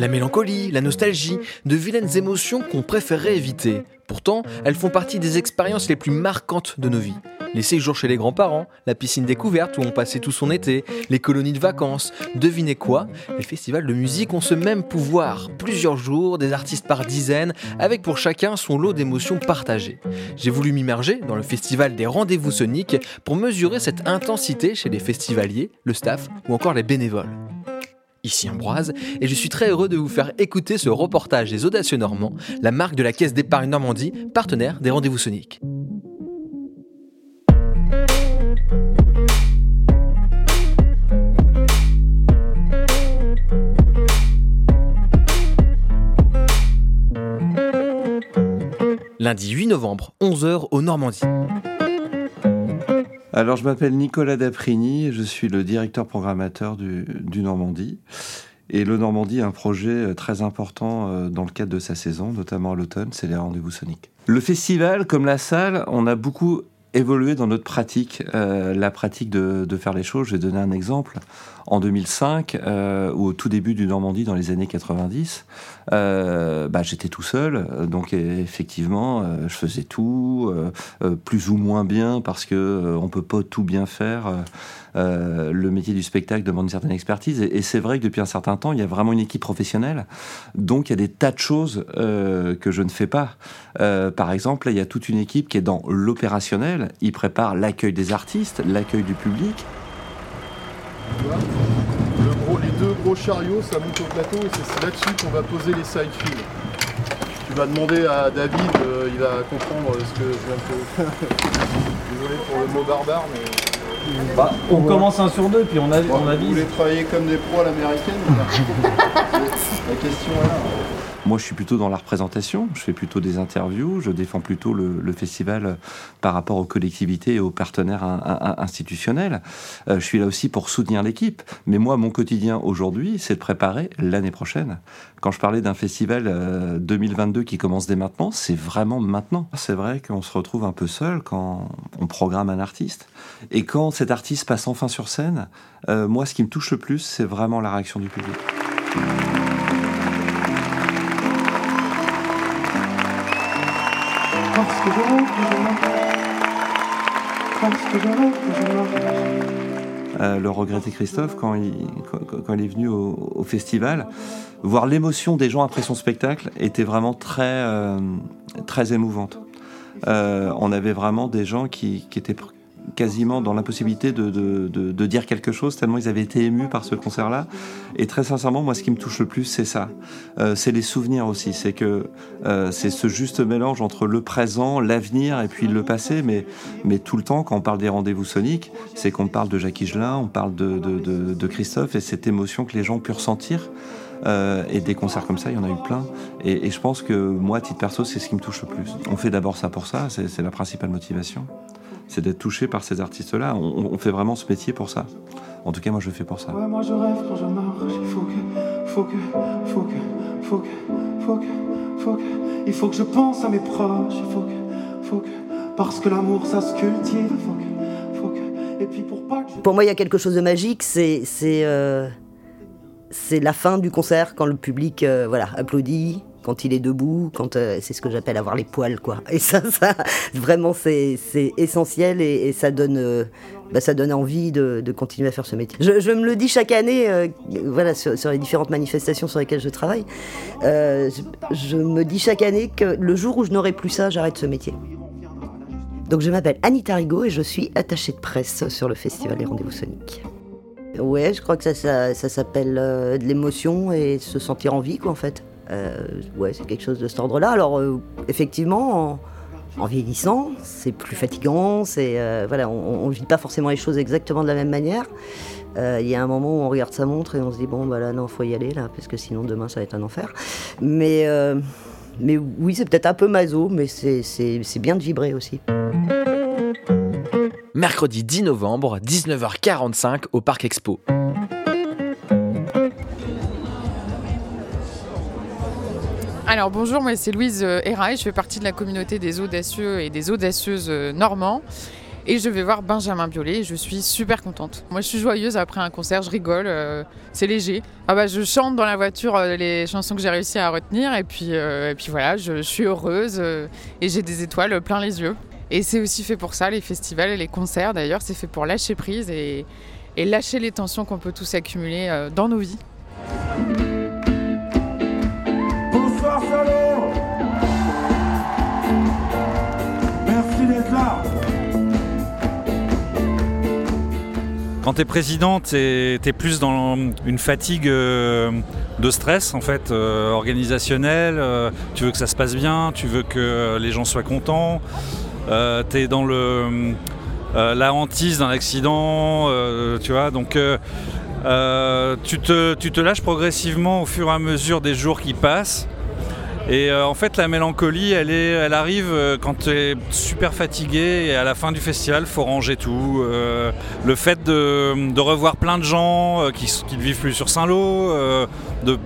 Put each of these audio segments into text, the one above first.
La mélancolie, la nostalgie, de vilaines émotions qu'on préférerait éviter. Pourtant, elles font partie des expériences les plus marquantes de nos vies. Les séjours chez les grands-parents, la piscine découverte où on passait tout son été, les colonies de vacances. Devinez quoi? Les festivals de musique ont ce même pouvoir. Plusieurs jours, des artistes par dizaines, avec pour chacun son lot d'émotions partagées. J'ai voulu m'immerger dans le festival des rendez-vous soniques pour mesurer cette intensité chez les festivaliers, le staff ou encore les bénévoles ici Ambroise, et je suis très heureux de vous faire écouter ce reportage des Audacieux Normands, la marque de la Caisse d'épargne Normandie, partenaire des rendez-vous soniques. Lundi 8 novembre, 11h au Normandie. Alors, je m'appelle Nicolas Daprini, je suis le directeur programmateur du, Normandie. Et le Normandie a un projet euh, très important euh, dans le cadre de sa saison, notamment à l'automne, c'est les rendez-vous soniques. Le festival, comme la salle, on a beaucoup évolué dans notre pratique, euh, la pratique de, faire les choses. Je vais donner un exemple en 2005, euh, ou au tout début du Normandie dans les années 90, euh, bah, j'étais tout seul. Donc effectivement, euh, je faisais tout, plus ou moins bien, parce que on peut pas tout bien faire. le métier du spectacle demande une certaine expertise. Et, c'est vrai que depuis un certain temps, il y a vraiment une équipe professionnelle. Donc il y a des tas de choses que je ne fais pas. par exemple, il y a toute une équipe qui est dans l'opérationnel. Ils préparent l'accueil des artistes, l'accueil du public. Gros chariots, ça monte au plateau et c'est là-dessus qu'on va poser les side films. Tu vas demander à David, euh, il va comprendre ce que je viens de Désolé pour le mot barbare, mais. Bah, on commence un sur deux, puis on, a, on avise. Vous voulez travailler comme des pros à l'américaine La question est là. Moi, je suis plutôt dans la représentation, je fais plutôt des interviews, je défends plutôt le, festival par rapport aux collectivités et aux partenaires institutionnels. Euh, je suis là aussi pour soutenir l'équipe. Mais moi, mon quotidien aujourd'hui, c'est de préparer l'année prochaine. Quand je parlais d'un festival 2022 euh, qui commence dès maintenant, c'est vraiment maintenant. C'est vrai qu'on se retrouve un peu seul quand on programme un artiste. Et quand cet artiste passe enfin sur scène, euh, moi, ce qui me touche le plus, c'est vraiment la réaction du public. Euh, le regrettait Christophe quand il, est venu au, festival. Voir l'émotion des gens après son spectacle était vraiment très, euh, très émouvante. Euh, on avait vraiment des gens qui étaient quasiment dans l'impossibilité de, de, dire quelque chose, tellement ils avaient été émus par ce concert-là. Et très sincèrement, moi, ce qui me touche le plus, c'est ça. Euh, c'est les souvenirs aussi. C'est que euh, c'est ce juste mélange entre le présent, l'avenir et puis le passé. Mais, mais tout le temps, quand on parle des rendez-vous soniques, c'est qu'on parle de Jacques Higelin, on parle de, Christophe et cette émotion que les gens ont pu ressentir. Euh, et des concerts comme ça, il y en a eu plein. Et, et je pense que moi, titre perso, c'est ce qui me touche le plus. On fait d'abord ça pour ça, c'est la principale motivation c'est d'être touché par ces artistes-là. On, fait vraiment ce métier pour ça. En tout cas, moi, je le fais pour ça. moi, je rêve quand je marche. Il faut que, faut que, faut que, faut que, faut que, faut que. Il faut que je pense à mes proches. Il faut que, faut que. Parce que l'amour, ça se cultive. Faut que, faut que. Et puis pour pas que Pour moi, il y a quelque chose de magique. C'est, c'est, euh, c'est la fin du concert quand le public, euh, voilà, applaudit quand il est debout, quand euh, c'est ce que j'appelle avoir les poils, quoi. Et ça, ça vraiment, c'est essentiel et, ça donne, euh, bah, ça donne envie de, continuer à faire ce métier. Je, me le dis chaque année, euh, voilà, sur, les différentes manifestations sur lesquelles je travaille. Je, me dis chaque année que le jour où je n'aurai plus ça, j'arrête ce métier. Donc je m'appelle Anita Rigaud et je suis attachée de presse sur le festival des rendez-vous soniques. Ouais, je crois que ça, ça, ça s'appelle de l'émotion et se sentir en vie, quoi, en fait. Euh, ouais, c'est quelque chose de cet ordre-là. Alors, euh, effectivement, en, vieillissant, c'est plus fatigant. C'est euh, voilà, on ne vit pas forcément les choses exactement de la même manière. Il y a un moment où on regarde sa montre et on se dit bon, bah là, non, faut y aller là, parce que sinon demain ça va être un enfer. Mais mais oui, c'est peut-être un peu maso, mais c'est bien de vibrer aussi. Mercredi 10 novembre, 19h45 au Parc Expo. Alors bonjour, moi c'est Louise Héraille, euh, je fais partie de la communauté des audacieux et des audacieuses euh, normands. Et je vais voir Benjamin Biolay je suis super contente. Moi, je suis joyeuse après un concert, je rigole, euh, c'est léger. Ah bah, je chante dans la voiture les chansons que j'ai réussi à retenir et puis, et puis voilà, je, suis heureuse et j'ai des étoiles plein les yeux. Et c'est aussi fait pour ça, les festivals et les concerts d'ailleurs, c'est fait pour lâcher prise et, lâcher les tensions qu'on peut tous accumuler dans nos vies. Quand tu es président, tu es, plus dans une fatigue euh, de stress en fait, euh, organisationnel. euh, tu veux que ça se passe bien, tu veux que les gens soient contents. tu es dans le, la hantise d'un accident, tu vois. Donc tu te lâches progressivement au fur et à mesure des jours qui passent. Et euh, en fait, la mélancolie, elle, est, elle arrive euh, quand tu es super fatigué et à la fin du festival, faut ranger tout. Euh, le fait de, revoir plein de gens qui ne vivent plus sur Saint-Lô, de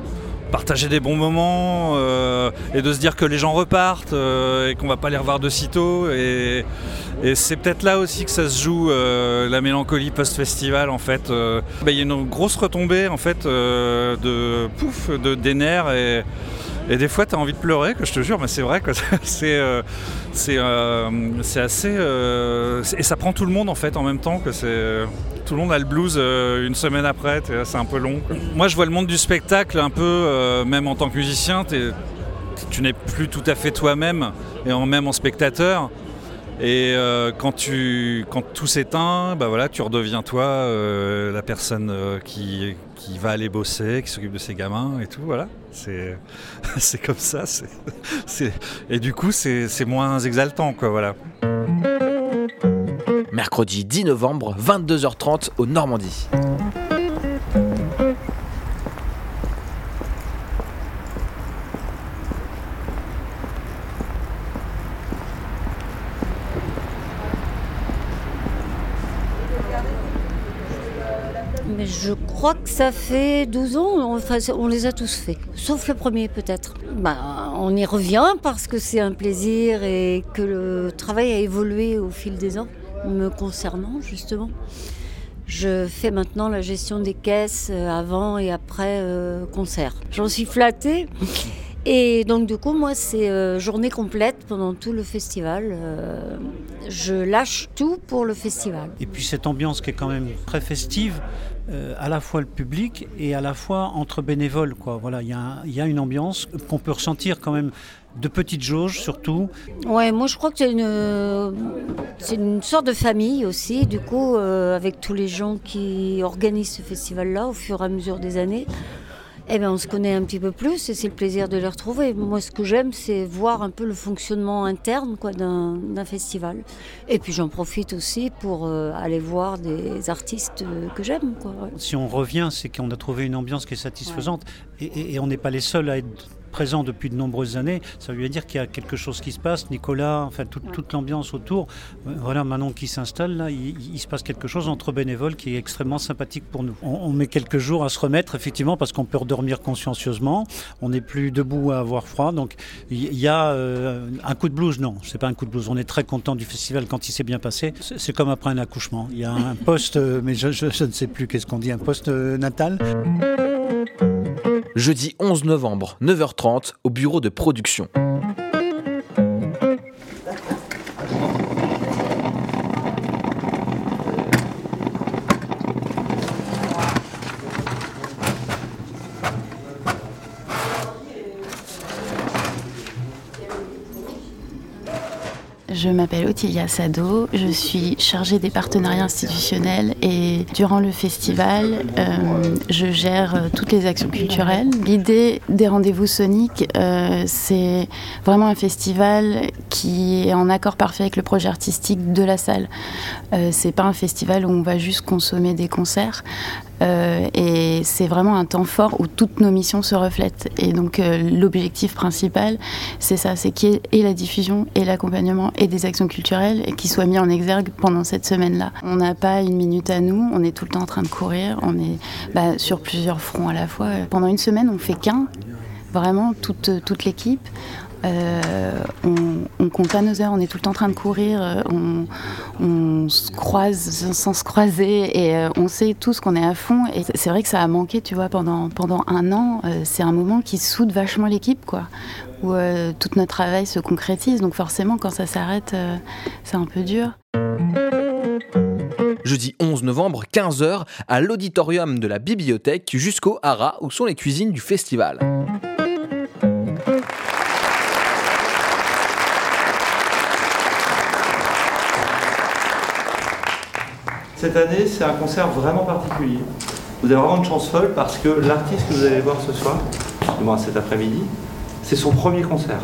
partager des bons moments et de se dire que les gens repartent et qu'on va pas les revoir de sitôt. Et, et c'est peut-être là aussi que ça se joue, la mélancolie post-festival en fait. Bah, Il y a une grosse retombée en fait de pouf, de, des nerfs et, et des fois, tu as envie de pleurer, que je te jure, mais c'est vrai euh, euh, c'est assez. euh, et ça prend tout le monde en fait en même temps que c'est. Tout le monde a le blues une semaine après, c'est un peu long. Moi, je vois le monde du spectacle un peu, même en tant que musicien, tu n'es plus tout à fait toi-même, et en, même en spectateur. Et euh, quand, tu, quand tout s'éteint, bah voilà, tu redeviens toi, euh, la personne euh, qui, qui va aller bosser, qui s'occupe de ses gamins et tout. Voilà, c'est comme ça. Et du coup, c'est c'est moins exaltant, quoi. Voilà. Mercredi 10 novembre, 22h30 au Normandie. Mais je crois que ça fait 12 ans, on les a tous faits, sauf le premier peut-être. Bah, on y revient parce que c'est un plaisir et que le travail a évolué au fil des ans, me concernant justement. Je fais maintenant la gestion des caisses euh, avant et après euh, concert. J'en suis flattée. Et donc du coup, moi, c'est euh, journée complète pendant tout le festival. Euh, je lâche tout pour le festival. Et puis cette ambiance qui est quand même très festive, euh, à la fois le public et à la fois entre bénévoles. Quoi. Voilà, il y, a y une ambiance qu'on peut ressentir quand même de petites jauges surtout. Ouais, moi je crois que c'est une, c'est une sorte de famille aussi, du coup, avec tous les gens qui organisent ce festival-là au fur et à mesure des années. Eh ben, on se connaît un petit peu plus et c'est le plaisir de les retrouver. Moi, ce que j'aime, c'est voir un peu le fonctionnement interne quoi, d'un, d'un festival. Et puis, j'en profite aussi pour euh, aller voir des artistes euh, que j'aime. Quoi. Si on revient, c'est qu'on a trouvé une ambiance qui est satisfaisante et, et- et on n'est pas les seuls à être présents depuis de nombreuses années. Ça veut dire qu'il y a quelque chose qui se passe. Nicolas, enfin toute, toute l'ambiance autour, euh, voilà Manon qui s'installe là, il, il se passe quelque chose entre bénévoles qui est extrêmement sympathique pour nous. On, on met quelques jours à se remettre effectivement parce qu'on peut redormir consciencieusement. On n'est plus debout à avoir froid, donc il y a euh, un coup de blues. Non, c'est pas un coup de blues. On est très content du festival quand il s'est bien passé. C'est comme après un accouchement. Il y a un poste, euh, mais je, je- je ne sais plus qu'est-ce qu'on dit, un poste natal. Jeudi 11 novembre, 9h30 au bureau de production. Je m'appelle Ottilia Sado, je suis chargée des partenariats institutionnels et durant le festival, euh, je gère euh, toutes les actions culturelles. L'idée des rendez-vous soniques, euh, c'est vraiment un festival qui est en accord parfait avec le projet artistique de la salle. Euh, c'est pas un festival où on va juste consommer des concerts. Euh, et c'est vraiment un temps fort où toutes nos missions se reflètent. Et donc euh, l'objectif principal, c'est ça, c'est qu'il y ait la diffusion et l'accompagnement et des actions culturelles qui soient mis en exergue pendant cette semaine-là. On n'a pas une minute à nous, on est tout le temps en train de courir, on est bah, sur plusieurs fronts à la fois. Pendant une semaine, on fait qu'un, vraiment toute, toute l'équipe. Euh, on, compte pas nos heures, on est tout le temps en train de courir, euh, on, se croise sans se croiser et euh, on sait tous qu'on est à fond. Et c'est vrai que ça a manqué, tu vois, pendant, un an. C'est un moment qui soude vachement l'équipe, quoi, où tout notre travail se concrétise. Donc forcément, quand ça s'arrête, c'est un peu dur. Jeudi 11 novembre, 15h, à l'auditorium de la bibliothèque jusqu'au Hara, où sont les cuisines du festival. Cette année, c'est un concert vraiment particulier. Vous avez vraiment une chance folle parce que l'artiste que vous allez voir ce soir, du moins cet après-midi, c'est son premier concert.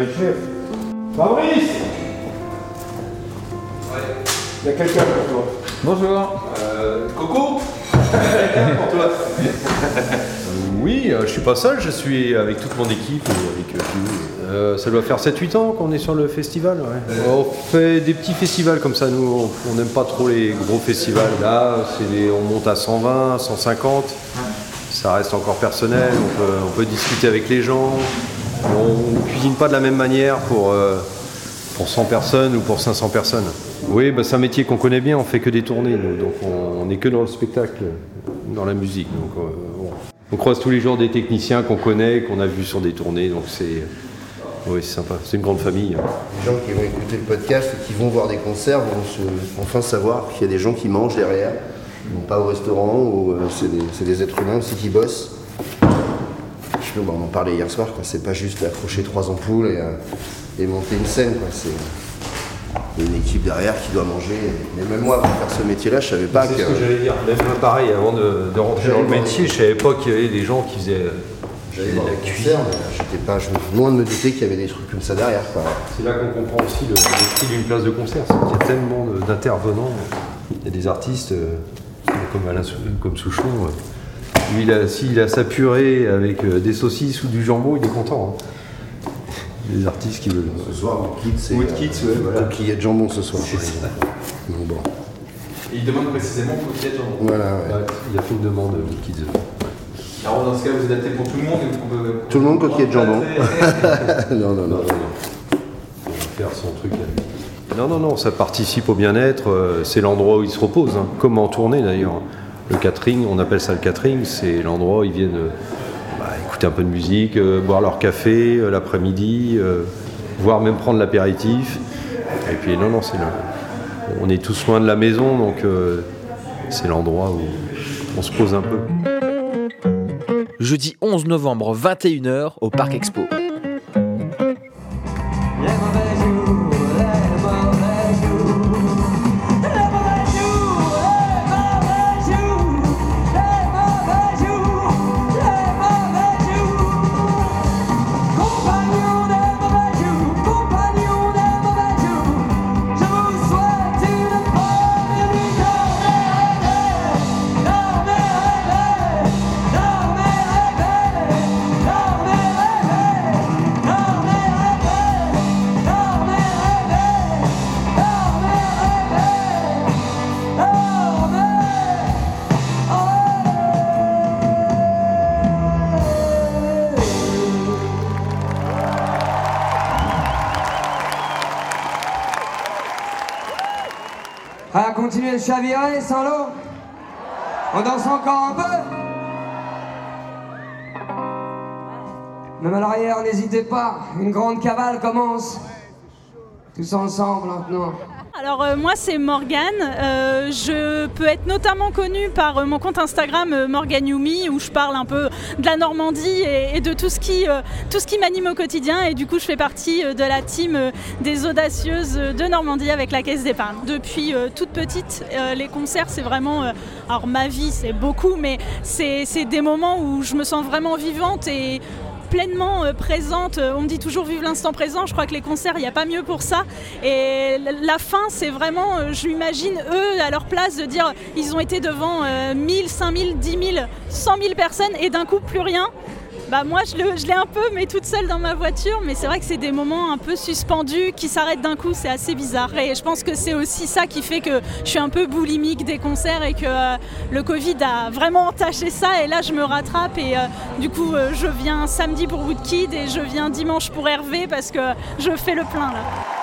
Chef. Fabrice Il y a quelqu'un pour toi. Bonjour. Coco pour toi. oui, euh, je suis pas seul, je suis avec toute mon équipe, et avec euh, Philou. Euh, ça doit faire 7-8 ans qu'on est sur le festival. ouais. On fait des petits festivals comme ça, nous, on- on n'aime pas trop les gros festivals. Là, c'est des- on monte à 120, 150. Ça reste encore personnel, on peut, on peut discuter avec les gens. On ne cuisine pas de la même manière pour, euh, pour 100 personnes ou pour 500 personnes. Oui, bah, c'est un métier qu'on connaît bien, on fait que des tournées, nous, donc on n'est que dans le spectacle, dans la musique. Donc, euh, bon. On croise tous les jours des techniciens qu'on connaît, qu'on a vus sur des tournées, donc c'est oui, c'est sympa, c'est une grande famille. hein. Les gens qui vont écouter le podcast et qui vont voir des concerts vont se- enfin savoir qu'il y a des gens qui mangent derrière, ils vont pas au restaurant, ou euh, c'est des, c'est des êtres humains aussi qui bossent. On en parlait hier soir, c'est pas juste accrocher trois ampoules et, euh, et monter une scène, c'est il y a une équipe derrière qui doit manger. Mais même moi, pour faire ce métier-là, je savais pas C'est que. ce que j'allais dire, même pareil, avant de, de rentrer dans le métier, je savais pas qu'il y avait des gens qui faisaient, qui J'allais la cuisine. j'étais pas, je loin de me douter qu'il y avait des trucs comme ça derrière. C'est là qu'on comprend aussi le, prix d'une place de concert, c'est qu'il y a tellement d'intervenants. Il y a des artistes euh, comme Alain comme Souchon. euh, lui, il s'il a sa purée avec euh, des saucisses ou du jambon, il est content. hein. Les artistes qui veulent. Ce soir, Woodkids, c'est Woodkids, ouais, voilà. coquillette de jambon ce soir. Donc bon. Et il demande précisément coquillette jambon. Voilà, ouais. il a fait une demande euh, Woodkids. Alors dans ce cas, vous adaptez pour tout le monde et vous pouvez- Tout le monde coquillette de jambon. non, non, non. Non, On va faire son truc. à lui. Non, non, non, ça participe au bien-être. euh, C'est l'endroit où ils se reposent, hein, comme en tournée d'ailleurs. Le catering, on appelle ça le catering, c'est l'endroit où ils viennent euh, bah, écouter un peu de musique, euh, boire leur café euh, l'après-midi, voire même prendre l'apéritif. Et puis, non, non, c'est là. On est tous loin de la maison, donc c'est l'endroit où on se pose un peu. Jeudi 11 novembre, 21h, au Parc Expo. À continuer de chavirer sans l'eau On danse encore un peu Même à l'arrière, n'hésitez pas, une grande cavale commence. Tous ensemble maintenant. Alors euh, moi c'est Morgane. Euh, je peux être notamment connue par euh, mon compte Instagram Morgane Yumi où je parle un peu de la Normandie et, de tout ce qui, tout qui m'anime au quotidien. Et du coup je fais partie de la team des audacieuses de Normandie avec la Caisse d'épargne. Depuis toute petite, les concerts c'est vraiment... alors ma vie c'est beaucoup mais c'est des moments où je me sens vraiment vivante et pleinement euh, présente. Euh, On me dit toujours vive l'instant présent. Je crois que les concerts, il n'y a pas mieux pour ça. Et la fin, c'est vraiment, euh, je m'imagine eux à leur place de dire, ils ont été devant euh, 1000, 5000, 10 000, 100 000 personnes et d'un coup plus rien. Bah moi je l'ai un peu mais toute seule dans ma voiture mais c'est vrai que c'est des moments un peu suspendus qui s'arrêtent d'un coup c'est assez bizarre et je pense que c'est aussi ça qui fait que je suis un peu boulimique des concerts et que euh, le Covid a vraiment entaché ça et là je me rattrape et euh, du coup euh, je viens samedi pour Woodkid et je viens dimanche pour Hervé parce que je fais le plein là.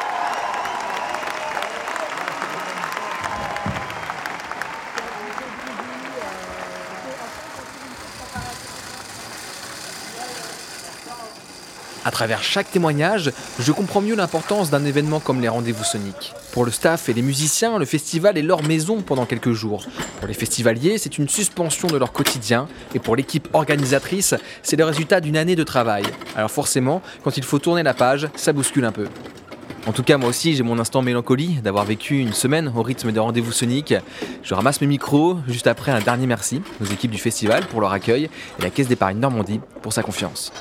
À travers chaque témoignage, je comprends mieux l'importance d'un événement comme les rendez-vous soniques. Pour le staff et les musiciens, le festival est leur maison pendant quelques jours. Pour les festivaliers, c'est une suspension de leur quotidien. Et pour l'équipe organisatrice, c'est le résultat d'une année de travail. Alors forcément, quand il faut tourner la page, ça bouscule un peu. En tout cas, moi aussi, j'ai mon instant mélancolie d'avoir vécu une semaine au rythme des rendez-vous soniques. Je ramasse mes micros juste après un dernier merci aux équipes du festival pour leur accueil et la Caisse d'épargne Normandie pour sa confiance.